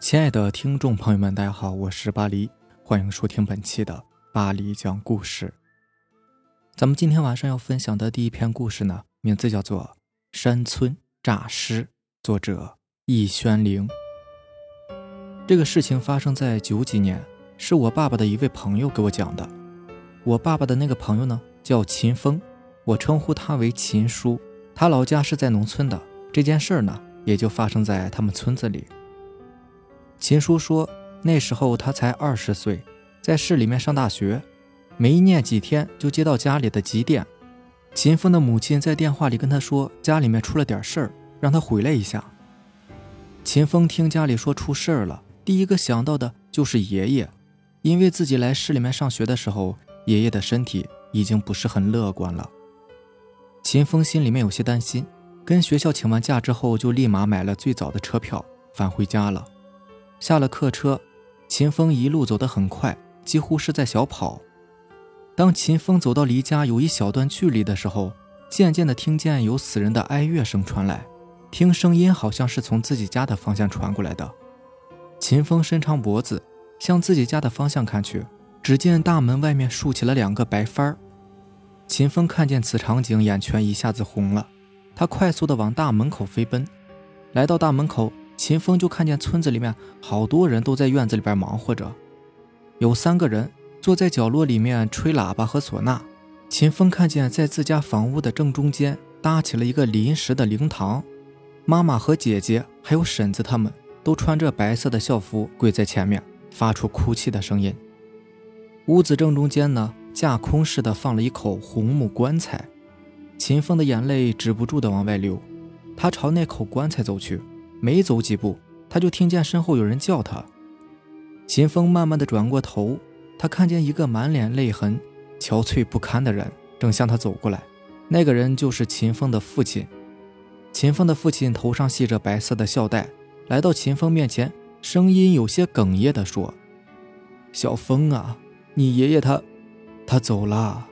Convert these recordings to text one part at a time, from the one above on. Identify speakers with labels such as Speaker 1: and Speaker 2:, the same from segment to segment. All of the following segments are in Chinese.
Speaker 1: 亲爱的听众朋友们，大家好，我是巴黎，欢迎收听本期的巴黎讲故事。咱们今天晚上要分享的第一篇故事呢，名字叫做《山村诈尸》，作者易轩灵。这个事情发生在九几年，是我爸爸的一位朋友给我讲的。我爸爸的那个朋友呢，叫秦风，我称呼他为秦叔。他老家是在农村的，这件事儿呢，也就发生在他们村子里。秦叔说，那时候他才二十岁，在市里面上大学，没念几天就接到家里的急电。秦风的母亲在电话里跟他说，家里面出了点事儿，让他回来一下。秦风听家里说出事儿了，第一个想到的就是爷爷，因为自己来市里面上学的时候，爷爷的身体已经不是很乐观了。秦风心里面有些担心，跟学校请完假之后，就立马买了最早的车票返回家了。下了客车，秦风一路走得很快，几乎是在小跑。当秦风走到离家有一小段距离的时候，渐渐地听见有死人的哀乐声传来，听声音好像是从自己家的方向传过来的。秦风伸长脖子向自己家的方向看去，只见大门外面竖起了两个白帆儿。秦风看见此场景，眼圈一下子红了，他快速地往大门口飞奔，来到大门口。秦风就看见村子里面好多人都在院子里边忙活着，有三个人坐在角落里面吹喇叭和唢呐。秦风看见在自家房屋的正中间搭起了一个临时的灵堂，妈妈和姐姐还有婶子他们都穿着白色的校服跪在前面，发出哭泣的声音。屋子正中间呢，架空似的放了一口红木棺材，秦风的眼泪止不住的往外流，他朝那口棺材走去。没走几步，他就听见身后有人叫他。秦风慢慢的转过头，他看见一个满脸泪痕、憔悴不堪的人正向他走过来。那个人就是秦风的父亲。秦风的父亲头上系着白色的孝带，来到秦风面前，声音有些哽咽的说：“小风啊，你爷爷他，他走了。”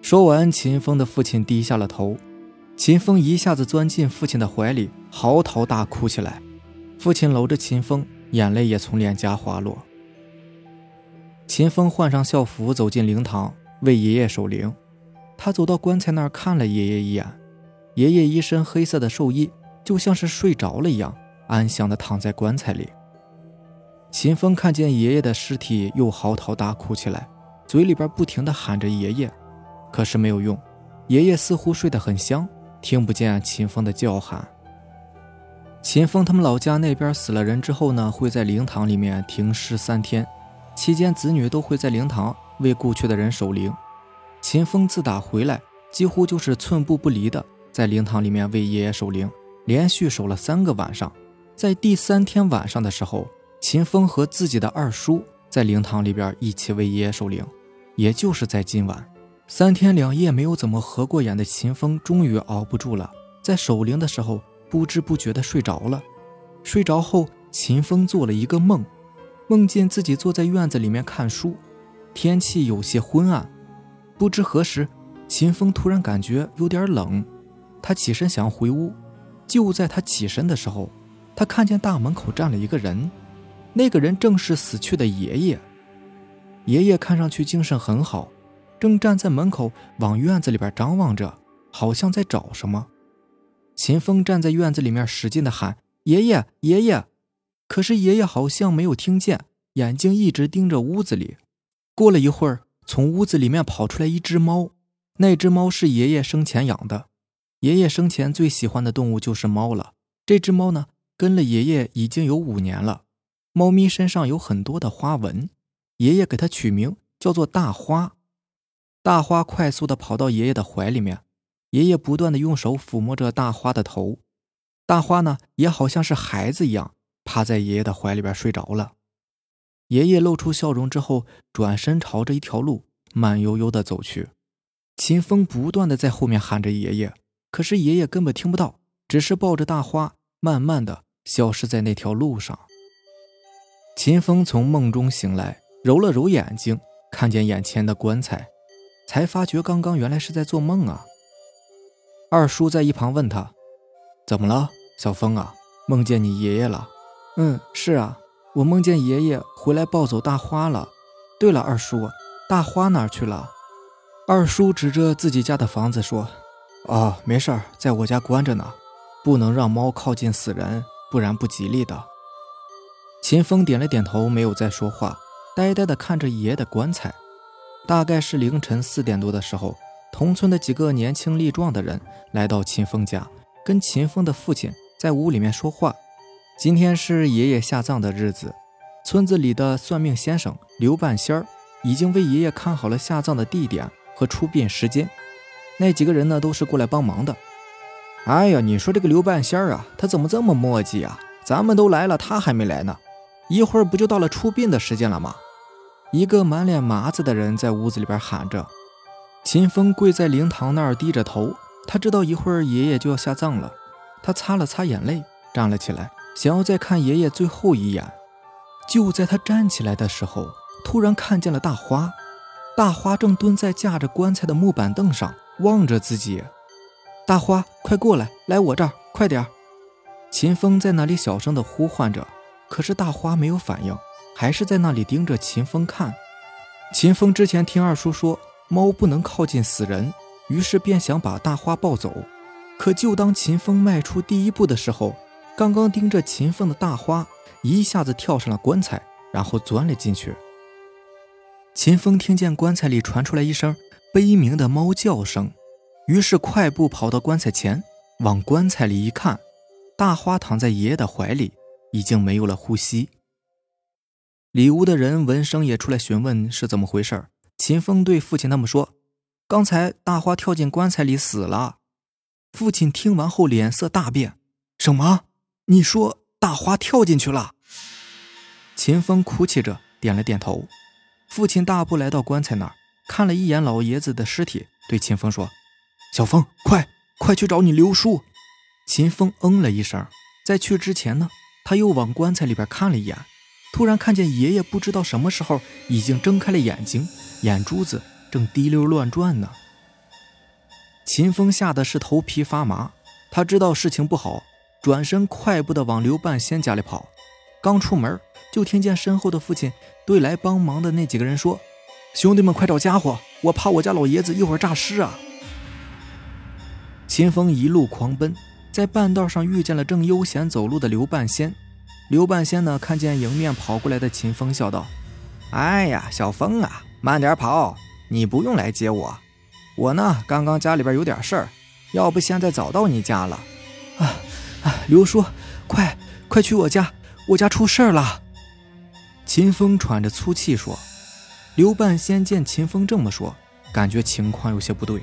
Speaker 1: 说完，秦风的父亲低下了头。秦风一下子钻进父亲的怀里，嚎啕大哭起来。父亲搂着秦风，眼泪也从脸颊滑落。秦风换上校服，走进灵堂，为爷爷守灵。他走到棺材那儿，看了爷爷一眼。爷爷一身黑色的寿衣，就像是睡着了一样，安详地躺在棺材里。秦风看见爷爷的尸体，又嚎啕大哭起来，嘴里边不停地喊着爷爷，可是没有用，爷爷似乎睡得很香。听不见秦风的叫喊。秦风他们老家那边死了人之后呢，会在灵堂里面停尸三天，期间子女都会在灵堂为故去的人守灵。秦风自打回来，几乎就是寸步不离的在灵堂里面为爷爷守灵，连续守了三个晚上。在第三天晚上的时候，秦风和自己的二叔在灵堂里边一起为爷爷守灵，也就是在今晚。三天两夜没有怎么合过眼的秦风，终于熬不住了，在守灵的时候不知不觉的睡着了。睡着后，秦风做了一个梦，梦见自己坐在院子里面看书，天气有些昏暗。不知何时，秦风突然感觉有点冷，他起身想回屋。就在他起身的时候，他看见大门口站了一个人，那个人正是死去的爷爷。爷爷看上去精神很好。正站在门口往院子里边张望着，好像在找什么。秦风站在院子里面使劲的喊：“爷爷，爷爷！”可是爷爷好像没有听见，眼睛一直盯着屋子里。过了一会儿，从屋子里面跑出来一只猫。那只猫是爷爷生前养的，爷爷生前最喜欢的动物就是猫了。这只猫呢，跟了爷爷已经有五年了。猫咪身上有很多的花纹，爷爷给它取名叫做大花。大花快速地跑到爷爷的怀里面，爷爷不断地用手抚摸着大花的头，大花呢也好像是孩子一样趴在爷爷的怀里边睡着了。爷爷露出笑容之后，转身朝着一条路慢悠悠地走去。秦风不断地在后面喊着爷爷，可是爷爷根本听不到，只是抱着大花慢慢地消失在那条路上。秦风从梦中醒来，揉了揉眼睛，看见眼前的棺材。才发觉刚刚原来是在做梦啊！二叔在一旁问他：“怎么了，小峰啊？梦见你爷爷了？”嗯，是啊，我梦见爷爷回来抱走大花了。对了，二叔，大花哪去了？二叔指着自己家的房子说：“哦，没事儿，在我家关着呢，不能让猫靠近死人，不然不吉利的。”秦风点了点头，没有再说话，呆呆地看着爷爷的棺材。大概是凌晨四点多的时候，同村的几个年轻力壮的人来到秦风家，跟秦风的父亲在屋里面说话。今天是爷爷下葬的日子，村子里的算命先生刘半仙儿已经为爷爷看好了下葬的地点和出殡时间。那几个人呢，都是过来帮忙的。哎呀，你说这个刘半仙儿啊，他怎么这么磨叽啊？咱们都来了，他还没来呢。一会儿不就到了出殡的时间了吗？一个满脸麻子的人在屋子里边喊着。秦风跪在灵堂那儿低着头，他知道一会儿爷爷就要下葬了。他擦了擦眼泪，站了起来，想要再看爷爷最后一眼。就在他站起来的时候，突然看见了大花。大花正蹲在架着棺材的木板凳上，望着自己。大花，快过来，来我这儿，快点！秦风在那里小声地呼唤着。可是大花没有反应，还是在那里盯着秦风看。秦风之前听二叔说猫不能靠近死人，于是便想把大花抱走。可就当秦风迈出第一步的时候，刚刚盯着秦风的大花一下子跳上了棺材，然后钻了进去。秦风听见棺材里传出来一声悲鸣的猫叫声，于是快步跑到棺材前，往棺材里一看，大花躺在爷爷的怀里。已经没有了呼吸。里屋的人闻声也出来询问是怎么回事。秦风对父亲那么说：“刚才大花跳进棺材里死了。”父亲听完后脸色大变：“什么？你说大花跳进去了？”秦风哭泣着点了点头。父亲大步来到棺材那儿，看了一眼老爷子的尸体，对秦风说：“小风，快快去找你刘叔。”秦风嗯了一声。在去之前呢。他又往棺材里边看了一眼，突然看见爷爷不知道什么时候已经睁开了眼睛，眼珠子正滴溜乱转呢。秦风吓得是头皮发麻，他知道事情不好，转身快步的往刘半仙家里跑。刚出门，就听见身后的父亲对来帮忙的那几个人说：“兄弟们，快找家伙，我怕我家老爷子一会儿诈尸啊！”秦风一路狂奔。在半道上遇见了正悠闲走路的刘半仙，刘半仙呢看见迎面跑过来的秦风，笑道：“哎呀，小风啊，慢点跑，你不用来接我，我呢刚刚家里边有点事儿，要不现在早到你家了。”啊啊，刘叔，快快去我家，我家出事儿了！秦风喘着粗气说。刘半仙见秦风这么说，感觉情况有些不对，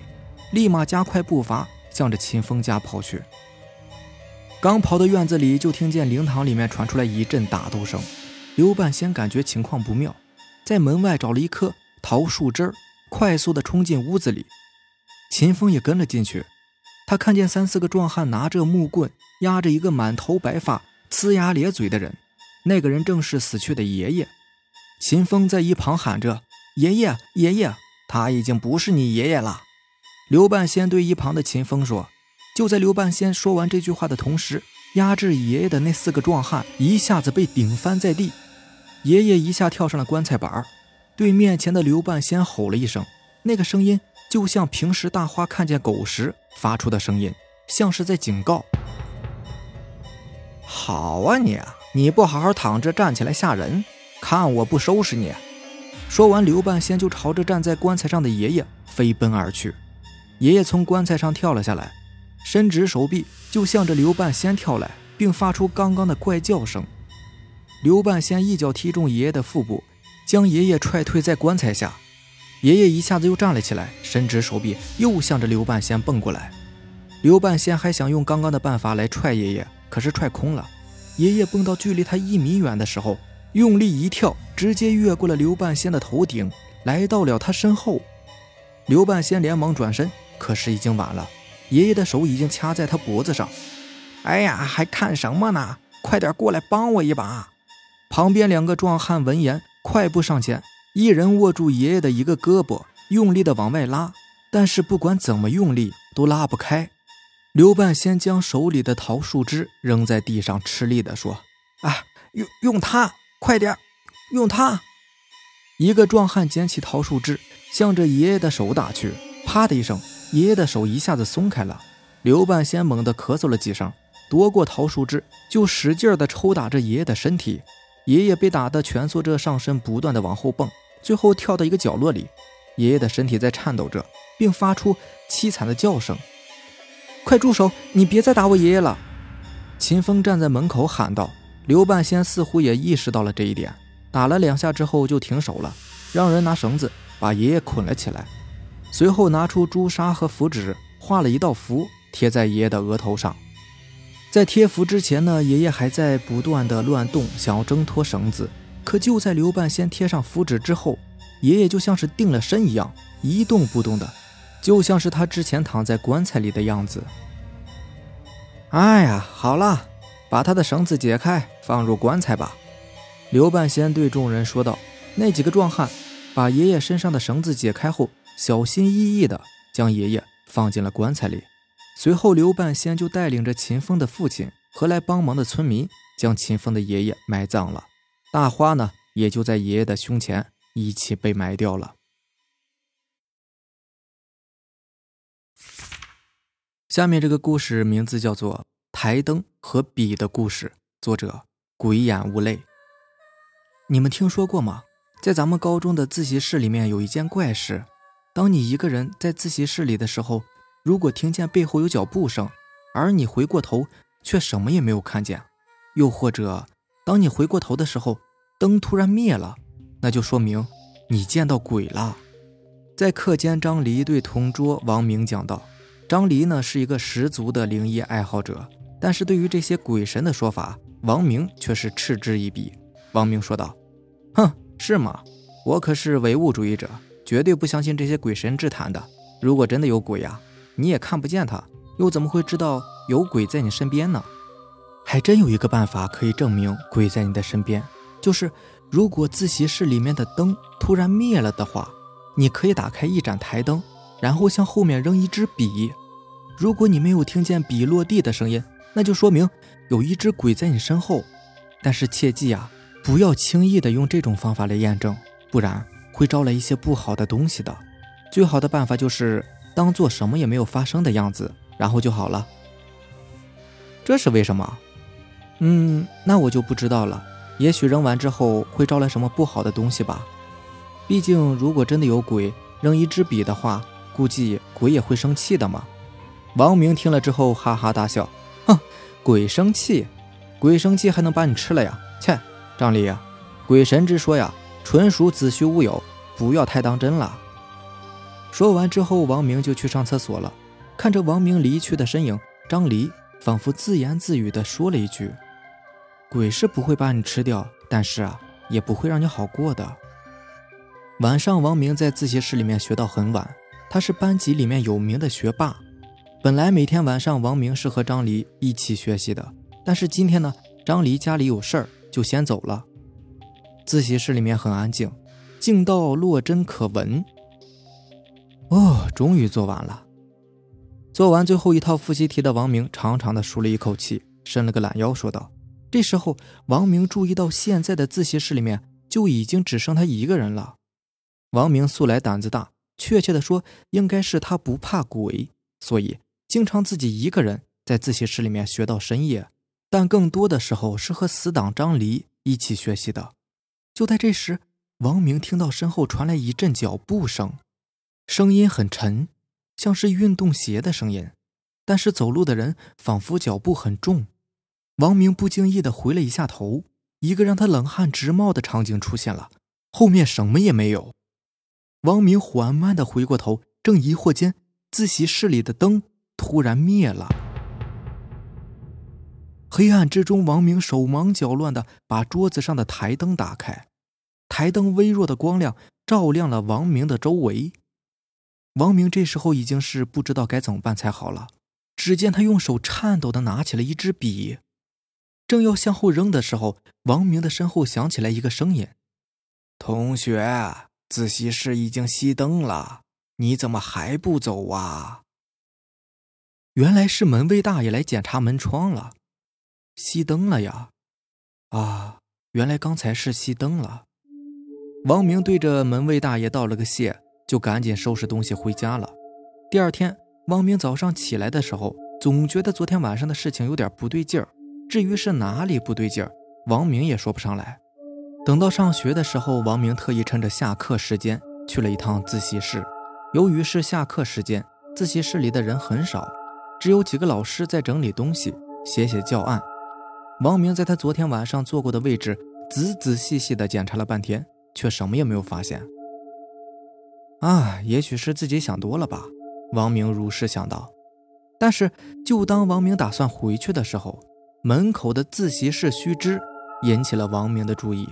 Speaker 1: 立马加快步伐，向着秦风家跑去。刚跑到院子里，就听见灵堂里面传出来一阵打斗声。刘半仙感觉情况不妙，在门外找了一棵桃树枝儿，快速的冲进屋子里。秦风也跟了进去。他看见三四个壮汉拿着木棍压着一个满头白发、呲牙咧嘴的人，那个人正是死去的爷爷。秦风在一旁喊着：“爷爷，爷爷，他已经不是你爷爷了。”刘半仙对一旁的秦风说。就在刘半仙说完这句话的同时，压制爷爷的那四个壮汉一下子被顶翻在地，爷爷一下跳上了棺材板对面前的刘半仙吼了一声，那个声音就像平时大花看见狗时发出的声音，像是在警告。好啊，你你不好好躺着，站起来吓人，看我不收拾你！说完，刘半仙就朝着站在棺材上的爷爷飞奔而去，爷爷从棺材上跳了下来。伸直手臂，就向着刘半仙跳来，并发出刚刚的怪叫声。刘半仙一脚踢中爷爷的腹部，将爷爷踹退在棺材下。爷爷一下子又站了起来，伸直手臂，又向着刘半仙蹦过来。刘半仙还想用刚刚的办法来踹爷爷，可是踹空了。爷爷蹦到距离他一米远的时候，用力一跳，直接越过了刘半仙的头顶，来到了他身后。刘半仙连忙转身，可是已经晚了。爷爷的手已经掐在他脖子上，哎呀，还看什么呢？快点过来帮我一把！旁边两个壮汉闻言，快步上前，一人握住爷爷的一个胳膊，用力的往外拉，但是不管怎么用力都拉不开。刘半仙将手里的桃树枝扔在地上，吃力的说：“啊，用用它，快点，用它！一个壮汉捡起桃树枝，向着爷爷的手打去。啪的一声，爷爷的手一下子松开了。刘半仙猛地咳嗽了几声，夺过桃树枝，就使劲的抽打着爷爷的身体。爷爷被打得蜷缩着上身，不断的往后蹦，最后跳到一个角落里。爷爷的身体在颤抖着，并发出凄惨的叫声。快住手！你别再打我爷爷了！秦风站在门口喊道。刘半仙似乎也意识到了这一点，打了两下之后就停手了，让人拿绳子把爷爷捆了起来，随后拿出朱砂和符纸，画了一道符贴在爷爷的额头上。在贴符之前呢，爷爷还在不断的乱动，想要挣脱绳子。可就在刘半仙贴上符纸之后，爷爷就像是定了身一样，一动不动的，就像是他之前躺在棺材里的样子。哎呀，好了。把他的绳子解开，放入棺材吧。”刘半仙对众人说道。那几个壮汉把爷爷身上的绳子解开后，小心翼翼地将爷爷放进了棺材里。随后，刘半仙就带领着秦风的父亲和来帮忙的村民，将秦风的爷爷埋葬了。大花呢，也就在爷爷的胸前一起被埋掉了。下面这个故事名字叫做。台灯和笔的故事，作者鬼眼无泪。你们听说过吗？在咱们高中的自习室里面有一件怪事：当你一个人在自习室里的时候，如果听见背后有脚步声，而你回过头却什么也没有看见；又或者当你回过头的时候，灯突然灭了，那就说明你见到鬼了。在课间，张黎对同桌王明讲道：“张黎呢是一个十足的灵异爱好者。”但是对于这些鬼神的说法，王明却是嗤之以鼻。王明说道：“哼，是吗？我可是唯物主义者，绝对不相信这些鬼神之谈的。如果真的有鬼呀，你也看不见他，又怎么会知道有鬼在你身边呢？还真有一个办法可以证明鬼在你的身边，就是如果自习室里面的灯突然灭了的话，你可以打开一盏台灯，然后向后面扔一支笔。如果你没有听见笔落地的声音，那就说明有一只鬼在你身后，但是切记啊，不要轻易的用这种方法来验证，不然会招来一些不好的东西的。最好的办法就是当做什么也没有发生的样子，然后就好了。这是为什么？嗯，那我就不知道了。也许扔完之后会招来什么不好的东西吧。毕竟如果真的有鬼扔一支笔的话，估计鬼也会生气的嘛。王明听了之后哈哈大笑。哼，鬼生气，鬼生气还能把你吃了呀？切，张丽，鬼神之说呀，纯属子虚乌有，不要太当真了。说完之后，王明就去上厕所了。看着王明离去的身影，张离仿佛自言自语地说了一句：“鬼是不会把你吃掉，但是啊，也不会让你好过的。”晚上，王明在自习室里面学到很晚，他是班级里面有名的学霸。本来每天晚上王明是和张离一起学习的，但是今天呢，张离家里有事儿，就先走了。自习室里面很安静，静到落针可闻。哦，终于做完了。做完最后一套复习题的王明长长的舒了一口气，伸了个懒腰，说道：“这时候，王明注意到现在的自习室里面就已经只剩他一个人了。王明素来胆子大，确切的说，应该是他不怕鬼，所以。”经常自己一个人在自习室里面学到深夜，但更多的时候是和死党张离一起学习的。就在这时，王明听到身后传来一阵脚步声，声音很沉，像是运动鞋的声音，但是走路的人仿佛脚步很重。王明不经意的回了一下头，一个让他冷汗直冒的场景出现了，后面什么也没有。王明缓慢的回过头，正疑惑间，自习室里的灯。突然灭了，黑暗之中，王明手忙脚乱的把桌子上的台灯打开，台灯微弱的光亮照亮了王明的周围。王明这时候已经是不知道该怎么办才好了。只见他用手颤抖的拿起了一支笔，正要向后扔的时候，王明的身后响起来一个声音：“同学，自习室已经熄灯了，你怎么还不走啊？”原来是门卫大爷来检查门窗了，熄灯了呀！啊，原来刚才是熄灯了。王明对着门卫大爷道了个谢，就赶紧收拾东西回家了。第二天，王明早上起来的时候，总觉得昨天晚上的事情有点不对劲儿。至于是哪里不对劲儿，王明也说不上来。等到上学的时候，王明特意趁着下课时间去了一趟自习室。由于是下课时间，自习室里的人很少，只有几个老师在整理东西、写写教案。王明在他昨天晚上坐过的位置仔仔细细地检查了半天，却什么也没有发现。啊，也许是自己想多了吧，王明如是想到。但是，就当王明打算回去的时候，门口的自习室须知引起了王明的注意。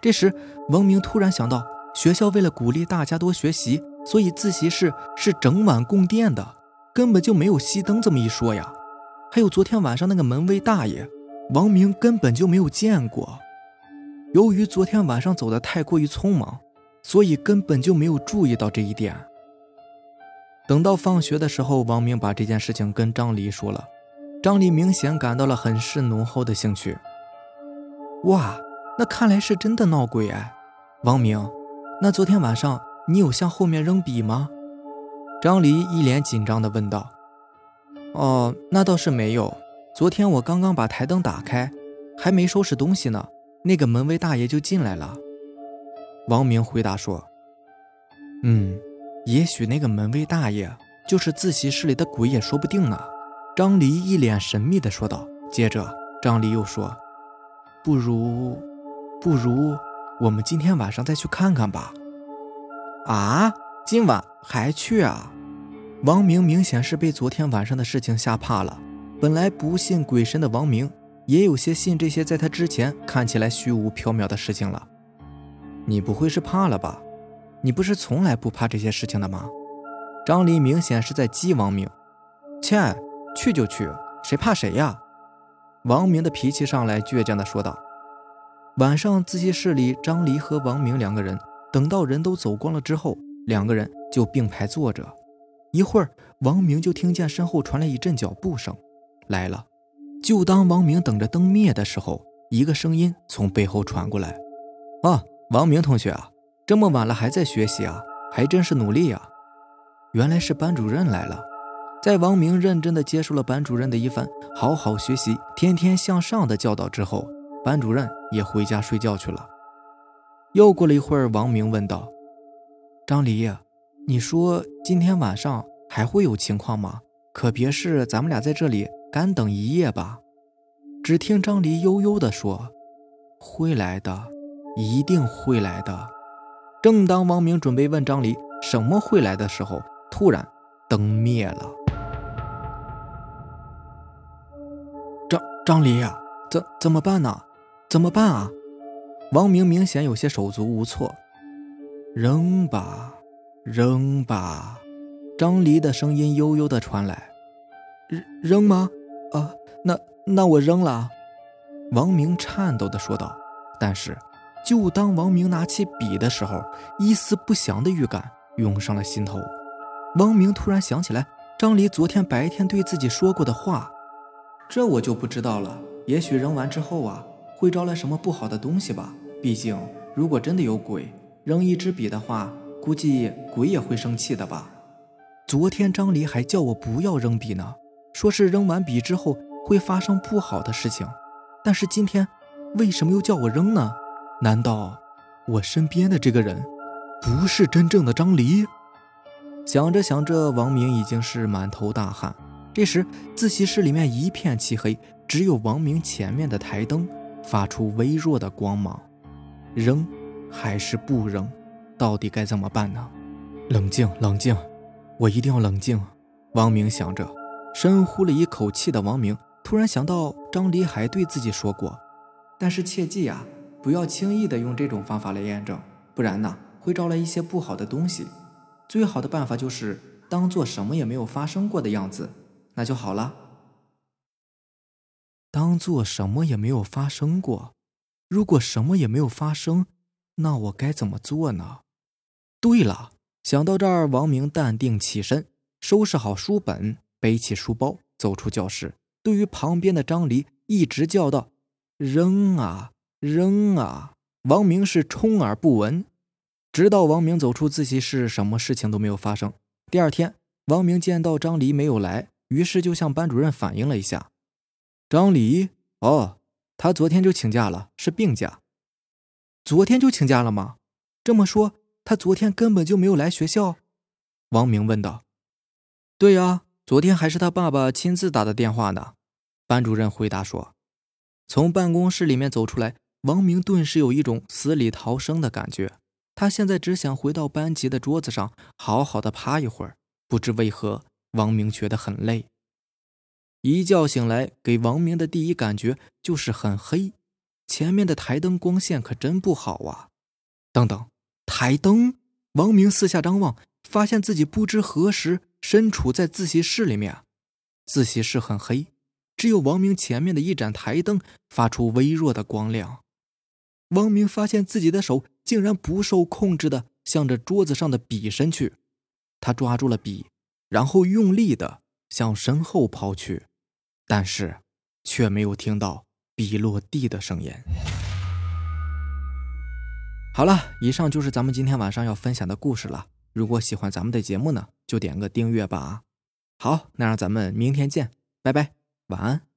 Speaker 1: 这时，王明突然想到，学校为了鼓励大家多学习，所以自习室是整晚供电的，根本就没有熄灯这么一说呀。还有昨天晚上那个门卫大爷。王明根本就没有见过。由于昨天晚上走的太过于匆忙，所以根本就没有注意到这一点。等到放学的时候，王明把这件事情跟张黎说了。张黎明显感到了很是浓厚的兴趣。哇，那看来是真的闹鬼哎！王明，那昨天晚上你有向后面扔笔吗？张黎一脸紧张地问道。哦，那倒是没有。昨天我刚刚把台灯打开，还没收拾东西呢，那个门卫大爷就进来了。王明回答说：“嗯，也许那个门卫大爷就是自习室里的鬼也说不定呢。”张黎一脸神秘地说道。接着，张黎又说：“不如，不如我们今天晚上再去看看吧。”啊，今晚还去啊？王明明显是被昨天晚上的事情吓怕了。本来不信鬼神的王明，也有些信这些在他之前看起来虚无缥缈的事情了。你不会是怕了吧？你不是从来不怕这些事情的吗？张黎明显是在激王明。切，去就去，谁怕谁呀？王明的脾气上来，倔强地说道。晚上自习室里，张黎和王明两个人等到人都走光了之后，两个人就并排坐着。一会儿，王明就听见身后传来一阵脚步声。来了，就当王明等着灯灭的时候，一个声音从背后传过来：“啊，王明同学啊，这么晚了还在学习啊，还真是努力啊！”原来是班主任来了。在王明认真的接受了班主任的一番“好好学习，天天向上”的教导之后，班主任也回家睡觉去了。又过了一会儿，王明问道：“张黎，你说今天晚上还会有情况吗？可别是咱们俩在这里……”干等一夜吧。只听张黎悠悠地说：“会来的，一定会来的。”正当王明准备问张黎什么会来的时候，突然灯灭了。张张黎呀，怎怎么办呢？怎么办啊？王明明显有些手足无措。扔吧，扔吧。张黎的声音悠悠的传来：“扔扔吗？”啊，那那我扔了。”王明颤抖的说道。但是，就当王明拿起笔的时候，一丝不祥的预感涌上了心头。王明突然想起来张黎昨天白天对自己说过的话，这我就不知道了。也许扔完之后啊，会招来什么不好的东西吧。毕竟，如果真的有鬼，扔一支笔的话，估计鬼也会生气的吧。昨天张黎还叫我不要扔笔呢。说是扔完笔之后会发生不好的事情，但是今天为什么又叫我扔呢？难道我身边的这个人不是真正的张黎？想着想着，王明已经是满头大汗。这时，自习室里面一片漆黑，只有王明前面的台灯发出微弱的光芒。扔还是不扔？到底该怎么办呢？冷静，冷静，我一定要冷静。王明想着。深呼了一口气的王明突然想到，张黎还对自己说过：“但是切记呀，不要轻易的用这种方法来验证，不然呢，会招来一些不好的东西。最好的办法就是当做什么也没有发生过的样子，那就好了。当做什么也没有发生过。如果什么也没有发生，那我该怎么做呢？对了，想到这儿，王明淡定起身，收拾好书本。”背起书包走出教室，对于旁边的张黎一直叫道：“扔啊，扔啊！王明是充耳不闻，直到王明走出自习室，什么事情都没有发生。第二天，王明见到张黎没有来，于是就向班主任反映了一下。张黎，哦，他昨天就请假了，是病假。昨天就请假了吗？这么说，他昨天根本就没有来学校？王明问道。对呀，昨天还是他爸爸亲自打的电话呢。班主任回答说。从办公室里面走出来，王明顿时有一种死里逃生的感觉。他现在只想回到班级的桌子上，好好的趴一会儿。不知为何，王明觉得很累。一觉醒来，给王明的第一感觉就是很黑，前面的台灯光线可真不好啊！等等，台灯！王明四下张望，发现自己不知何时身处在自习室里面。自习室很黑。只有王明前面的一盏台灯发出微弱的光亮，王明发现自己的手竟然不受控制的向着桌子上的笔伸去，他抓住了笔，然后用力的向身后抛去，但是却没有听到笔落地的声音。好了，以上就是咱们今天晚上要分享的故事了。如果喜欢咱们的节目呢，就点个订阅吧。好，那让咱们明天见，拜拜。晚安。